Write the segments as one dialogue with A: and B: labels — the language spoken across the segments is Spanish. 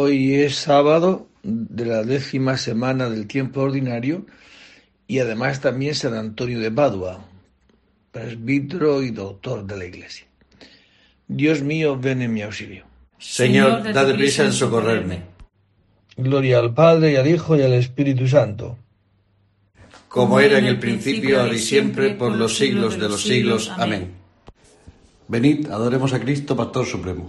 A: Hoy es sábado de la décima semana del tiempo ordinario y además también San Antonio de Padua, presbítero y doctor de la Iglesia. Dios mío, ven en mi auxilio.
B: Señor, dad prisa en socorrerme.
A: Gloria al Padre y al Hijo y al Espíritu Santo.
B: Como era en el principio, ahora y siempre, por los siglos de los siglos. Amén. Venid, adoremos a Cristo, Pastor Supremo.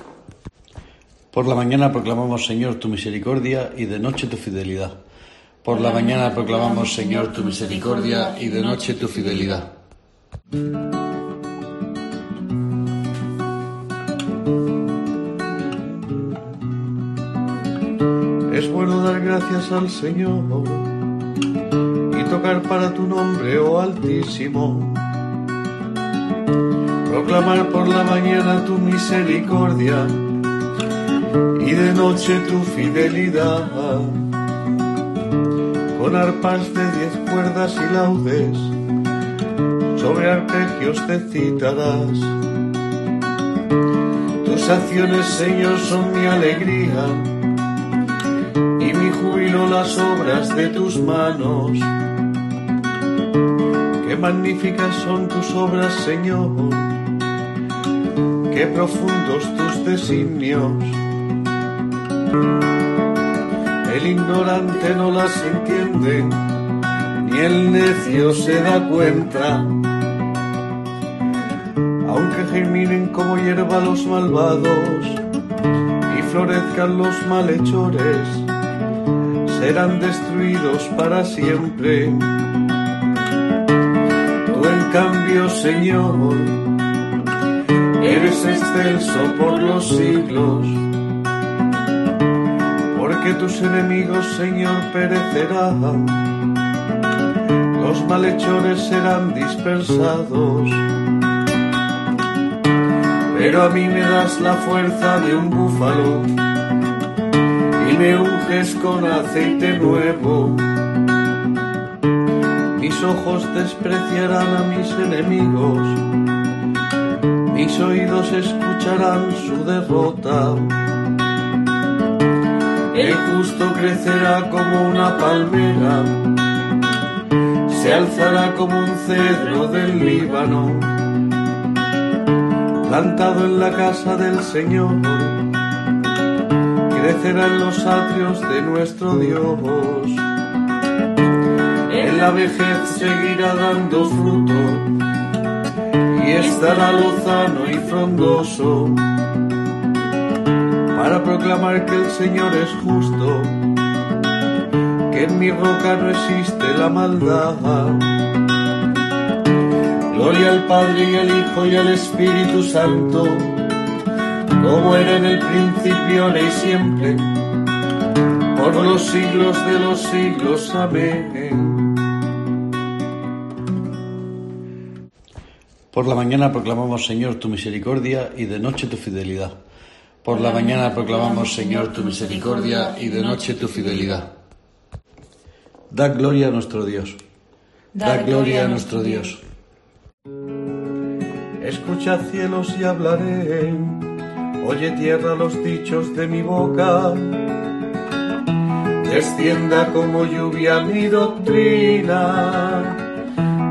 B: Por la mañana proclamamos, Señor, tu misericordia y de noche tu fidelidad. Por la mañana proclamamos, Señor, tu misericordia y de noche tu fidelidad.
C: Es bueno dar gracias al Señor y tocar para tu nombre, oh Altísimo. Proclamar por la mañana tu misericordia y de noche tu fidelidad. Con arpas de diez cuerdas y laudes, sobre arpegios te citarás. Tus acciones, Señor, son mi alegría y mi júbilo las obras de tus manos. Qué magníficas son tus obras, Señor, qué profundos tus designios. El ignorante no las entiende, ni el necio se da cuenta. Aunque germinen como hierba los malvados y florezcan los malhechores, serán destruidos para siempre. Tú en cambio, Señor, eres excelso por los siglos, porque tus enemigos, Señor, perecerán, los malhechores serán dispersados. Pero a mí me das la fuerza de un búfalo y me unges con aceite nuevo. Mis ojos despreciarán a mis enemigos, mis oídos escucharán su derrota. El justo crecerá como una palmera, se alzará como un cedro del Líbano, plantado en la casa del Señor, crecerá en los atrios de nuestro Dios. En la vejez seguirá dando fruto y estará lozano y frondoso para proclamar que el Señor es justo en mi roca no existe la maldad. Gloria al Padre y al Hijo y al Espíritu Santo, como era en el principio, ahora y siempre, por los siglos de los siglos. Amén.
B: Por la mañana proclamamos, Señor, tu misericordia y de noche tu fidelidad. Por la mañana proclamamos, Señor, tu misericordia y de noche tu fidelidad. Da gloria a nuestro Dios. Da, gloria a nuestro Dios.
C: Escucha cielos y hablaré. Oye tierra los dichos de mi boca. Descienda como lluvia mi doctrina.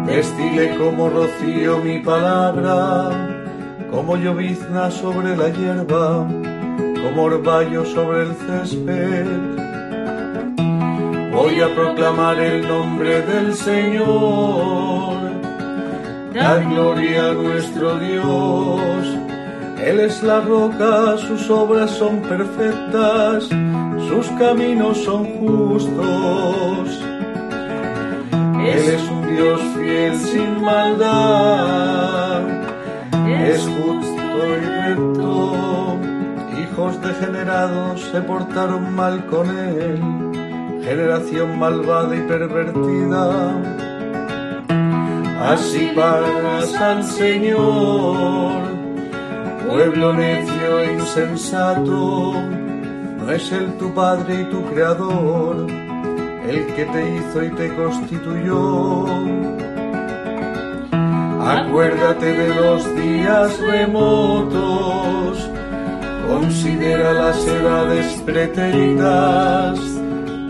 C: Destile como rocío mi palabra. Como llovizna sobre la hierba. Como orvallo sobre el césped voy a proclamar el nombre del Señor. Da gloria a nuestro Dios. Él es la roca, sus obras son perfectas, sus caminos son justos. Él es un Dios fiel sin maldad, es justo y recto. Hijos degenerados se portaron mal con él generación malvada y pervertida. Así pagas al Señor, pueblo necio e insensato. No es Él tu Padre y tu Creador, el que te hizo y te constituyó. Acuérdate de los días remotos, considera las edades pretéritas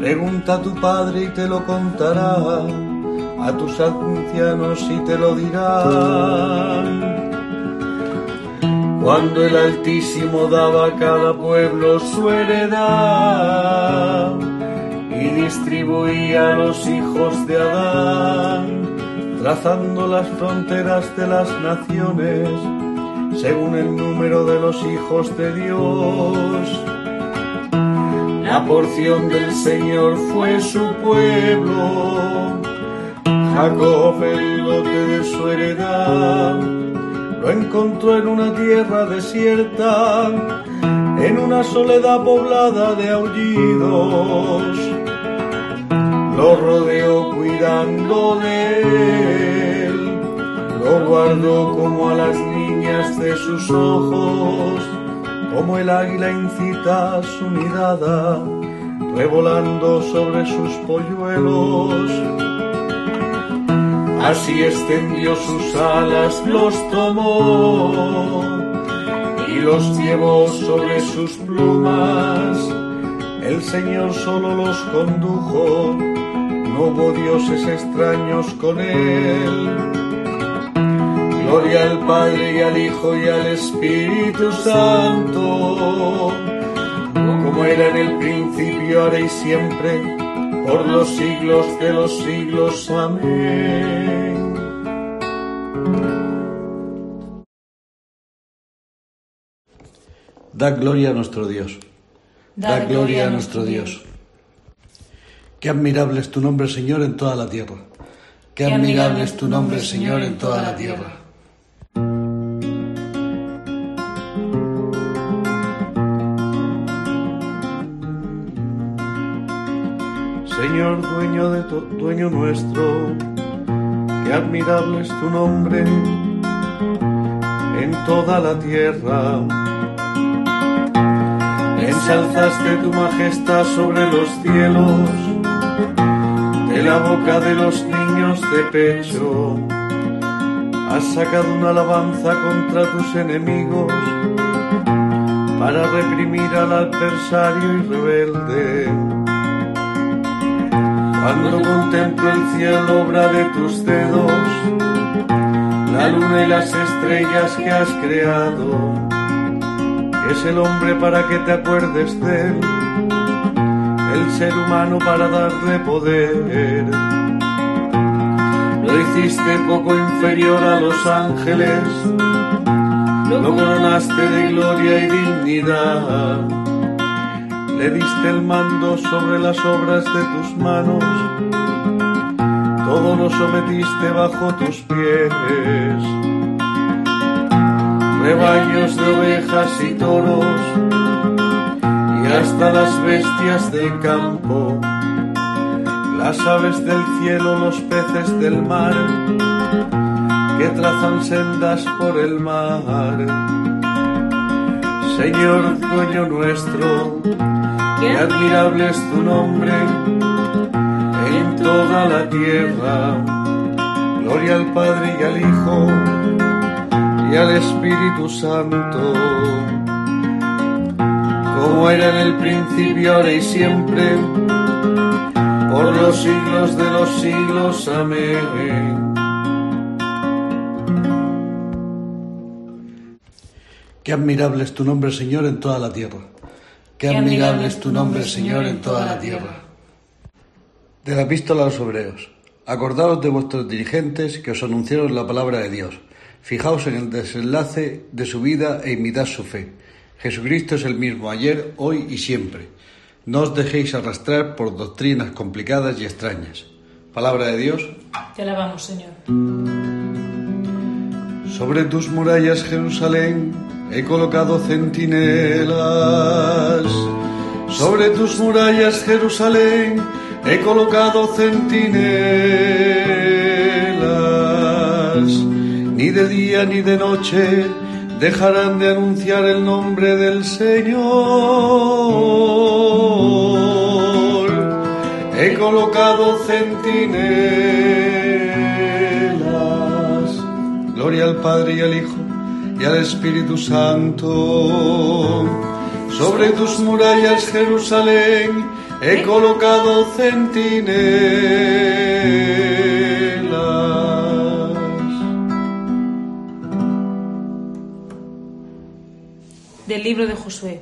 C: Pregunta a tu padre y te lo contará, a tus ancianos y te lo dirán. Cuando el Altísimo daba a cada pueblo su heredad y distribuía a los hijos de Adán, trazando las fronteras de las naciones según el número de los hijos de Dios la porción del Señor fue su pueblo, Jacob el lote de su heredad. Lo encontró en una tierra desierta, en una soledad poblada de aullidos. Lo rodeó cuidando de él, lo guardó como a las niñas de sus ojos como el águila incita su mirada, revolando sobre sus polluelos. Así extendió sus alas, los tomó y los llevó sobre sus plumas. El Señor solo los condujo, no hubo dioses extraños con él Gloria al Padre y al Hijo y al Espíritu Santo, como era en el principio, ahora y siempre, por los siglos de los siglos. Amén.
B: Da gloria a nuestro Dios. Da, gloria a nuestro Dios. Qué admirable es tu nombre, Señor, en toda la tierra. Qué admirable es tu nombre, Señor, en toda la tierra.
C: Señor, dueño de tu, dueño nuestro, qué admirable es tu nombre en toda la tierra. Ensalzaste tu majestad sobre los cielos, de la boca de los niños de pecho. Has sacado una alabanza contra tus enemigos para reprimir al adversario y rebelde. Cuando contemplo el cielo, obra de tus dedos, la luna y las estrellas que has creado, es el hombre para que te acuerdes de él, el ser humano para darle poder. Lo hiciste poco inferior a los ángeles, lo coronaste de gloria y dignidad. Le diste el mando sobre las obras de tus manos, todo lo sometiste bajo tus pies. Rebaños de ovejas y toros, hasta las bestias del campo, las aves del cielo, los peces del mar que trazan sendas por el mar. Señor, dueño nuestro, qué admirable es tu nombre en toda la tierra. Gloria al Padre y al Hijo y al Espíritu Santo, como era en el principio, ahora y siempre, por los siglos de los siglos. Amén.
B: Qué admirable es tu nombre, Señor, en toda la tierra. Qué admirable es tu nombre, Señor, en toda la tierra. De la epístola a los hebreos. Acordaos de vuestros dirigentes que os anunciaron la palabra de Dios. Fijaos en el desenlace de su vida e imitad su fe. Jesucristo es el mismo ayer, hoy y siempre. No os dejéis arrastrar por doctrinas complicadas y extrañas. Palabra de Dios.
D: Te alabamos, Señor.
C: Sobre tus murallas, Jerusalén, he colocado centinelas. Sobre tus murallas, Jerusalén, he colocado centinelas. Ni de día ni de noche dejarán de anunciar el nombre del Señor. He colocado centinelas. Gloria al Padre y al Hijo y al Espíritu Santo. Sobre tus murallas, Jerusalén, he colocado centinelas.
D: Libro de Josué.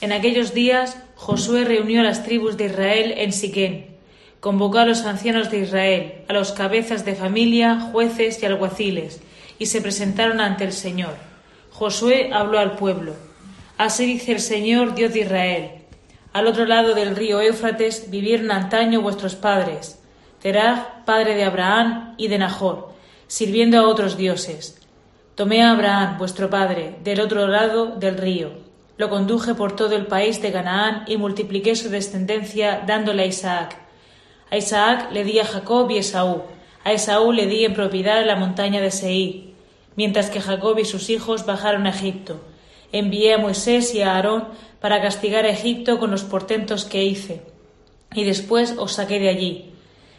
D: En aquellos días, Josué reunió a las tribus de Israel en Siquén. Convocó a los ancianos de Israel, a los cabezas de familia, jueces y alguaciles, y se presentaron ante el Señor. Josué habló al pueblo. Así dice el Señor, Dios de Israel. Al otro lado del río Éufrates vivieron antaño vuestros padres, Terah, padre de Abraham y de Nahor, sirviendo a otros dioses. Tomé a Abraham, vuestro padre, del otro lado del río. Lo conduje por todo el país de Canaán y multipliqué su descendencia dándole a Isaac. A Isaac le di a Jacob y Esaú. A Esaú le di en propiedad la montaña de Seir, mientras que Jacob y sus hijos bajaron a Egipto. Envié a Moisés y a Aarón para castigar a Egipto con los portentos que hice, y después os saqué de allí.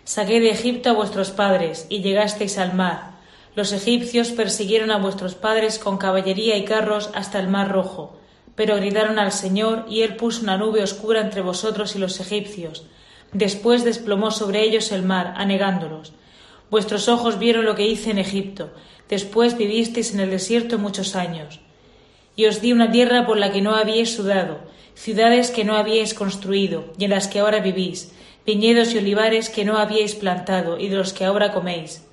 D: Saqué de Egipto a vuestros padres, y llegasteis al mar. Los egipcios persiguieron a vuestros padres con caballería y carros hasta el mar rojo, pero gritaron al Señor, y él puso una nube oscura entre vosotros y los egipcios. Después desplomó sobre ellos el mar, anegándolos. Vuestros ojos vieron lo que hice en Egipto. Después vivisteis en el desierto muchos años. Y os di una tierra por la que no habíais sudado, ciudades que no habíais construido, y en las que ahora vivís, viñedos y olivares que no habíais plantado, y de los que ahora coméis.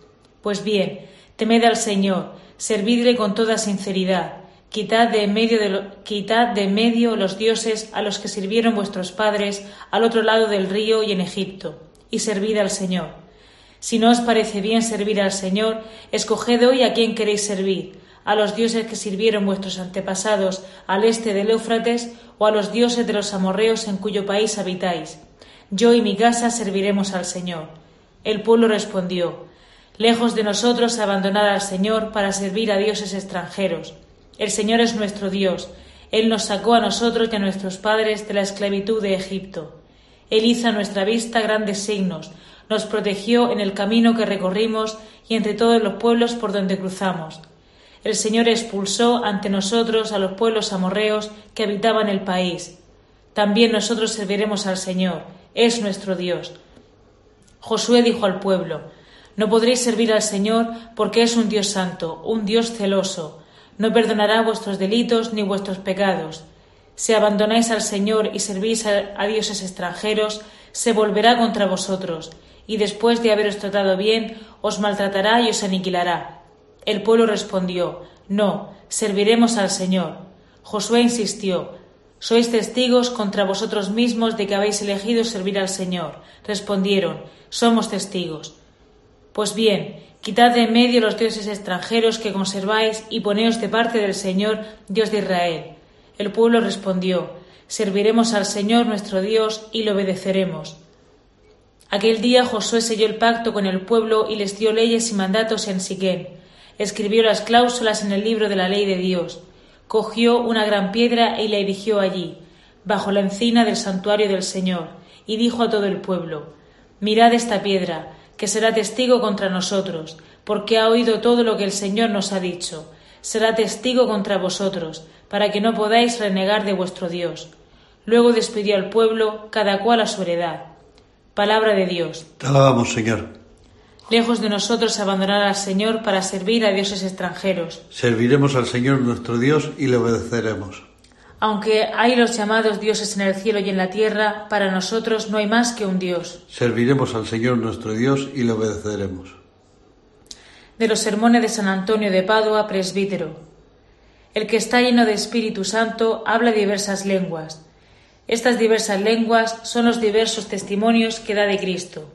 D: Pues bien, temed al Señor, servidle con toda sinceridad, quitad de, medio de medio los dioses a los que sirvieron vuestros padres al otro lado del río y en Egipto, y servid al Señor. Si no os parece bien servir al Señor, escoged hoy a quién queréis servir, a los dioses que sirvieron vuestros antepasados al este del Éufrates, o a los dioses de los amorreos en cuyo país habitáis. Yo y mi casa serviremos al Señor. El pueblo respondió, Lejos de nosotros abandonar al Señor para servir a dioses extranjeros. El Señor es nuestro Dios. Él nos sacó a nosotros y a nuestros padres de la esclavitud de Egipto. Él hizo a nuestra vista grandes signos, nos protegió en el camino que recorrimos y entre todos los pueblos por donde cruzamos. El Señor expulsó ante nosotros a los pueblos amorreos que habitaban el país. También nosotros serviremos al Señor, es nuestro Dios. Josué dijo al pueblo, No podréis servir al Señor porque es un Dios santo, un Dios celoso. No perdonará vuestros delitos ni vuestros pecados. Si abandonáis al Señor y servís a, dioses extranjeros, se volverá contra vosotros, y después de haberos tratado bien, os maltratará y os aniquilará. El pueblo respondió, No, serviremos al Señor. Josué insistió, Sois testigos contra vosotros mismos de que habéis elegido servir al Señor. Respondieron, Somos testigos. Pues bien, quitad de en medio los dioses extranjeros que conserváis y poneos de parte del Señor, Dios de Israel. El pueblo respondió, Serviremos al Señor nuestro Dios y lo obedeceremos. Aquel día Josué selló el pacto con el pueblo y les dio leyes y mandatos en Siquén. Escribió las cláusulas en el libro de la ley de Dios cogió una gran piedra y la erigió allí, bajo la encina del santuario del Señor, y dijo a todo el pueblo Mirad esta piedra, que será testigo contra nosotros, porque ha oído todo lo que el Señor nos ha dicho. Será testigo contra vosotros, para que no podáis renegar de vuestro Dios. Luego despidió al pueblo, cada cual a su heredad. Palabra de Dios.
B: Te alabamos, Señor
D: lejos de nosotros abandonar al Señor para servir a dioses extranjeros.
B: Serviremos al Señor nuestro Dios y le obedeceremos.
D: Aunque hay los llamados dioses en el cielo y en la tierra, para nosotros no hay más que un Dios.
B: Serviremos al Señor nuestro Dios y le obedeceremos.
D: De los sermones de San Antonio de Padua, presbítero. El que está lleno de Espíritu Santo habla diversas lenguas. Estas diversas lenguas son los diversos testimonios que da de Cristo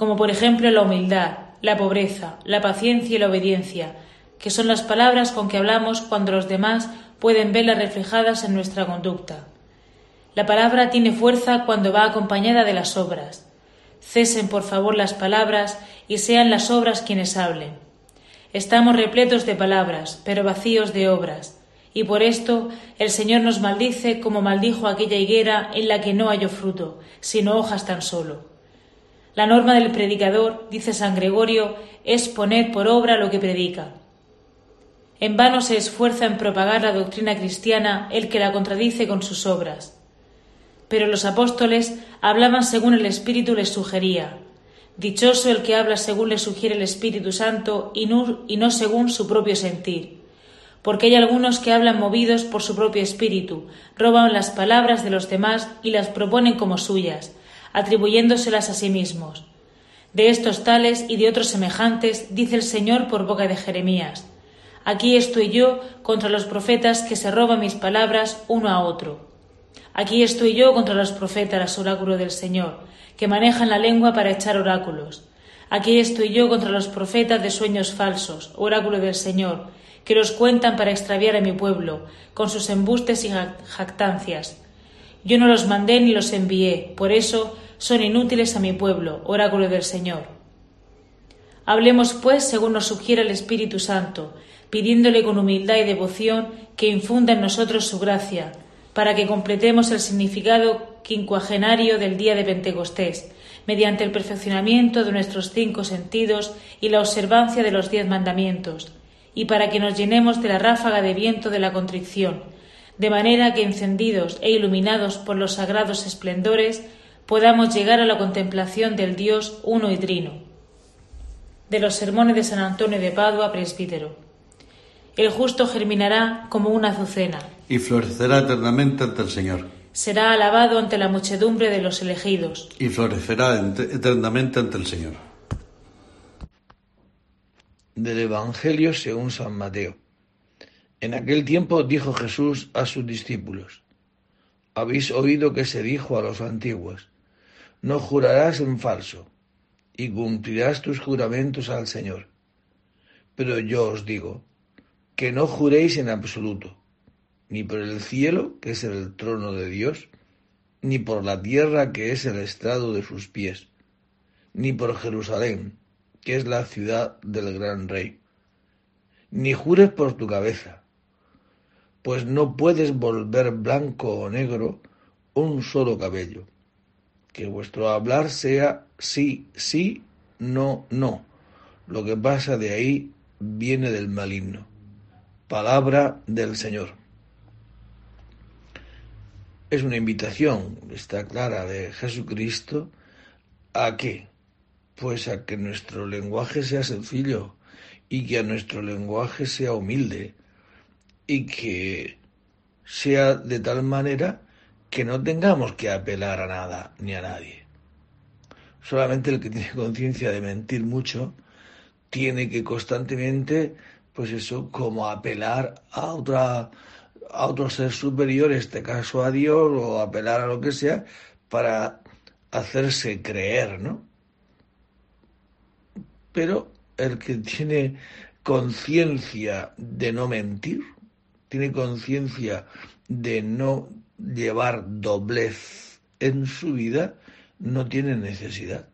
D: como por ejemplo la humildad, la pobreza, la paciencia y la obediencia, que son las palabras con que hablamos cuando los demás pueden verlas reflejadas en nuestra conducta. La palabra tiene fuerza cuando va acompañada de las obras. Cesen, por favor, las palabras y sean las obras quienes hablen. Estamos repletos de palabras, pero vacíos de obras, y por esto el Señor nos maldice como maldijo aquella higuera en la que no halló fruto, sino hojas tan solo. La norma del predicador, dice San Gregorio, es poner por obra lo que predica. En vano se esfuerza en propagar la doctrina cristiana el que la contradice con sus obras. Pero los apóstoles hablaban según el Espíritu les sugería. Dichoso el que habla según le sugiere el Espíritu Santo y no, y no según su propio sentir. Porque hay algunos que hablan movidos por su propio espíritu, roban las palabras de los demás y las proponen como suyas, atribuyéndoselas a sí mismos. De estos tales y de otros semejantes dice el Señor por boca de Jeremías. Aquí estoy yo contra los profetas que se roban mis palabras uno a otro. Aquí estoy yo contra los profetas, oráculo del Señor, que manejan la lengua para echar oráculos. Aquí estoy yo contra los profetas de sueños falsos, oráculo del Señor, que los cuentan para extraviar a mi pueblo, con sus embustes y jactancias. Yo no los mandé ni los envié, por eso son inútiles a mi pueblo, oráculo del Señor. Hablemos, pues, según nos sugiere el Espíritu Santo, pidiéndole con humildad y devoción que infunda en nosotros su gracia, para que completemos el significado quincuagenario del día de Pentecostés, mediante el perfeccionamiento de nuestros cinco sentidos y la observancia de los diez mandamientos, y para que nos llenemos de la ráfaga de viento de la contrición, de manera que encendidos e iluminados por los sagrados esplendores podamos llegar a la contemplación del Dios uno y trino. De los sermones de San Antonio de Padua, presbítero. El justo germinará como una azucena.
B: Y florecerá eternamente ante el Señor.
D: Será alabado ante la muchedumbre de los elegidos.
B: Y florecerá eternamente ante el Señor.
A: Del Evangelio según San Mateo. En aquel tiempo dijo Jesús a sus discípulos, Habéis oído que se dijo a los antiguos, No jurarás en falso, y cumplirás tus juramentos al Señor. Pero yo os digo, que no juréis en absoluto, ni por el cielo, que es el trono de Dios, ni por la tierra, que es el estrado de sus pies, ni por Jerusalén, que es la ciudad del gran rey. Ni jures por tu cabeza, pues no puedes volver blanco o negro un solo cabello. Que vuestro hablar sea sí, sí, no, no. Lo que pasa de ahí viene del maligno. Palabra del Señor. Es una invitación, está clara, de Jesucristo a que Pues a que nuestro lenguaje sea sencillo y que a nuestro lenguaje sea humilde y que sea de tal manera que no tengamos que apelar a nada ni a nadie. Solamente el que tiene conciencia de mentir mucho tiene que constantemente, pues eso, como apelar a otra a otro ser superior, en este caso a Dios, o apelar a lo que sea, para hacerse creer, ¿no? Pero el que tiene conciencia de no mentir, tiene conciencia de no llevar doblez en su vida, no tiene necesidad.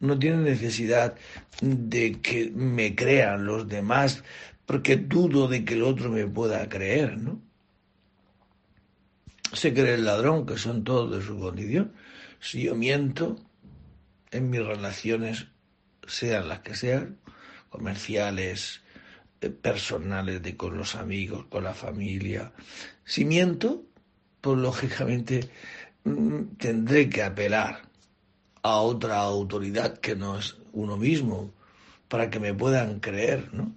A: No tiene necesidad de que me crean los demás porque dudo de que el otro me pueda creer, ¿no? Se cree el ladrón, que son todos de su condición. Si yo miento en mis relaciones, sean las que sean, comerciales, eh, personales, de con los amigos, con la familia, si miento, pues lógicamente mm, tendré que apelar a otra autoridad que no es uno mismo para que me puedan creer, ¿no?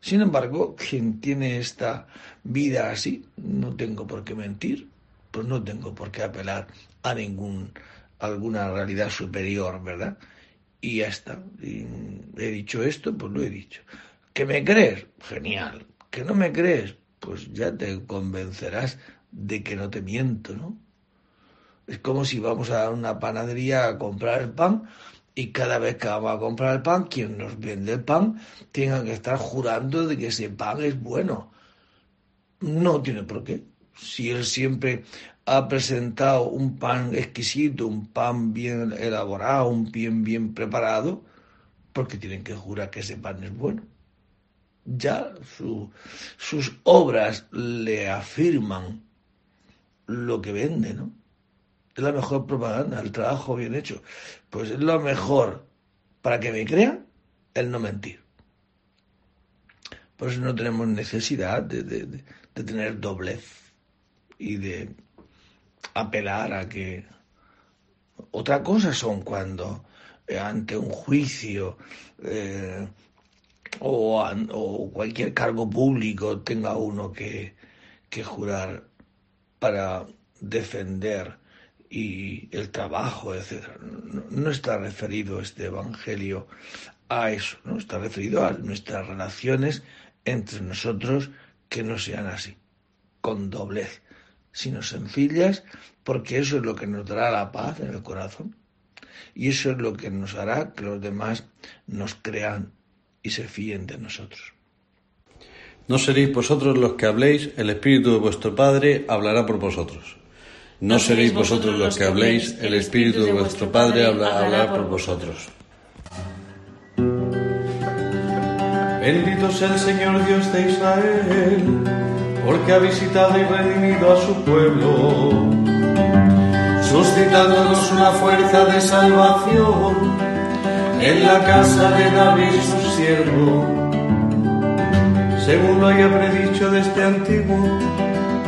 A: Sin embargo, quien tiene esta vida así, no tengo por qué mentir, pues no tengo por qué apelar a ningún alguna realidad superior, ¿verdad? Y ya está. he dicho esto, pues lo he dicho. ¿Que me crees? Genial. ¿Que no me crees? Pues ya te convencerás de que no te miento, ¿no? Es como si vamos a una panadería a comprar el pan y cada vez que vamos a comprar el pan, quien nos vende el pan tenga que estar jurando de que ese pan es bueno. No tiene por qué. Si él siempre ha presentado un pan exquisito, un pan bien elaborado, un pan bien preparado, porque tienen que jurar que ese pan es bueno. Ya sus obras le afirman lo que vende, ¿no? Es la mejor propaganda, el trabajo bien hecho. Pues es lo mejor para que me crean el no mentir. Por eso no tenemos necesidad de, tener doblez y de apelar a que... Otra cosa son cuando eh, ante un juicio eh, o, o, cualquier cargo público tenga uno que, que jurar para defender y el trabajo, etc. No, está referido este Evangelio a eso, no está referido a nuestras relaciones entre nosotros que no sean así, con doblez, sino sencillas, porque eso es lo que nos dará la paz en el corazón. Y eso es lo que nos hará que los demás nos crean y se fíen de nosotros.
B: No seréis vosotros los que habléis, el Espíritu de vuestro Padre hablará por vosotros. No seréis vosotros los que habléis, el Espíritu de vuestro Padre hablará por vosotros.
C: Bendito sea el Señor Dios de Israel, porque ha visitado y redimido a su pueblo, suscitándonos una fuerza de salvación en la casa de David su siervo, según lo haya predicho desde antiguo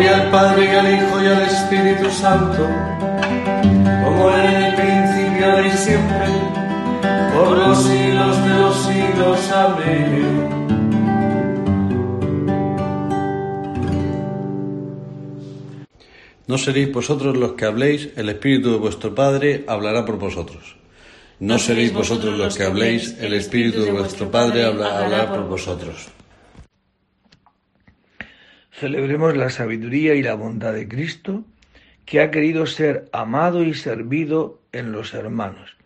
C: Gloria al Padre y al Hijo y al Espíritu Santo, como en el principio y siempre, por los siglos de los siglos. Amén.
B: No seréis vosotros los que habléis, el Espíritu de vuestro Padre hablará por vosotros. No seréis vosotros los que habléis, el Espíritu de vuestro Padre hablará por vosotros.
A: Celebremos la sabiduría y la bondad de Cristo, que ha querido ser amado y servido en los hermanos,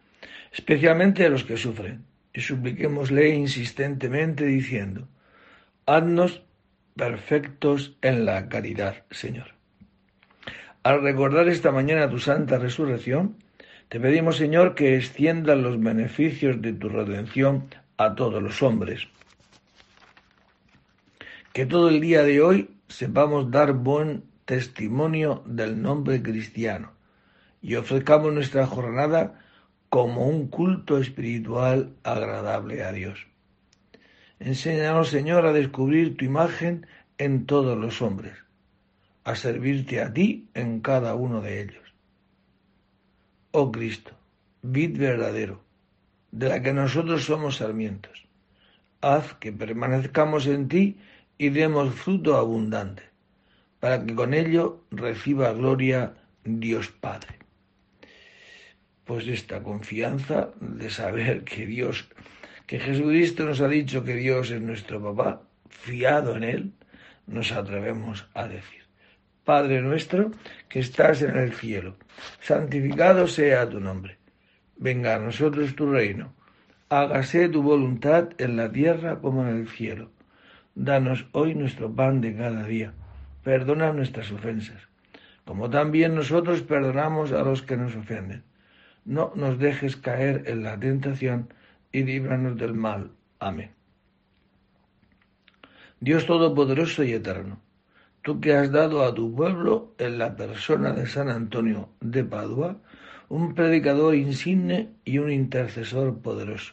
A: especialmente a los que sufren, y supliquémosle insistentemente diciendo, haznos perfectos en la caridad, Señor. Al recordar esta mañana tu santa resurrección, te pedimos, Señor, que extiendas los beneficios de tu redención a todos los hombres. Que todo el día de hoy sepamos dar buen testimonio del nombre cristiano y ofrezcamos nuestra jornada como un culto espiritual agradable a Dios. Enséñanos, Señor, a descubrir tu imagen en todos los hombres, a servirte a ti en cada uno de ellos oh Cristo, vid verdadero, de la que nosotros somos sarmientos. Haz que permanezcamos en ti y demos fruto abundante, para que con ello reciba gloria Dios Padre. Pues esta confianza de saber que Dios, que Jesucristo nos ha dicho que Dios es nuestro papá, fiado en Él, nos atrevemos a decir. Padre nuestro que estás en el cielo, santificado sea tu nombre. Venga a nosotros tu reino. Hágase tu voluntad en la tierra como en el cielo. Danos hoy nuestro pan de cada día. Perdona nuestras ofensas, como también nosotros perdonamos a los que nos ofenden. No nos dejes caer en la tentación y líbranos del mal. Amén. Dios Todopoderoso y Eterno tú que has dado a tu pueblo en la persona de San Antonio de Padua, un predicador insigne y un intercesor poderoso.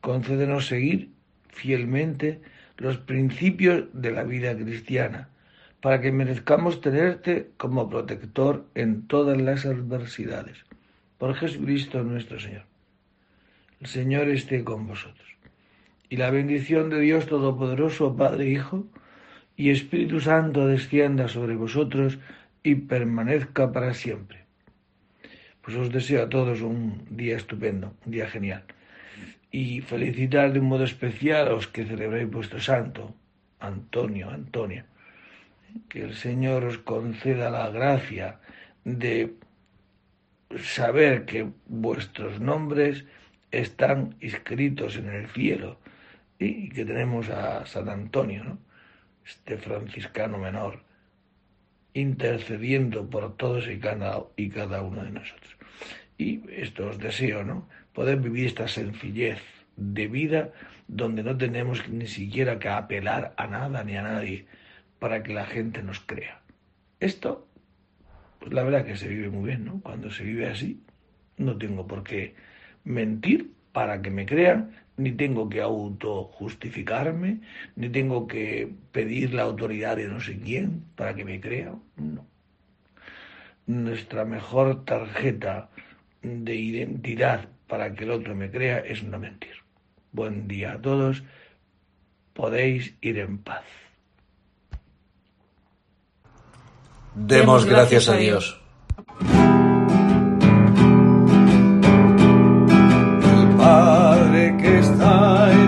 A: Concédenos seguir fielmente los principios de la vida cristiana, para que merezcamos tenerte como protector en todas las adversidades. Por Jesucristo nuestro Señor. El Señor esté con vosotros. Y la bendición de Dios Todopoderoso, Padre Hijo, y Espíritu Santo descienda sobre vosotros y permanezca para siempre. Pues os deseo a todos un día estupendo, un día genial. Y felicitar de un modo especial a los que celebréis vuestro santo, Antonio, Antonia. Que el Señor os conceda la gracia de saber que vuestros nombres están inscritos en el cielo y que tenemos a San Antonio, este franciscano menor, intercediendo por todos y cada, y cada uno de nosotros. Y esto os deseo, ¿no? Poder vivir esta sencillez de vida donde no tenemos ni siquiera que apelar a nada ni a nadie para que la gente nos crea. Esto, pues la verdad que se vive muy bien, ¿no? Cuando se vive así, no tengo por qué mentir para que me crean, ni tengo que autojustificarme, ni tengo que pedir la autoridad de no sé quién para que me crea. No. Nuestra mejor tarjeta de identidad para que el otro me crea es no mentir. Buen día a todos. Podéis ir en paz.
B: Demos gracias a Dios. El Padre que está en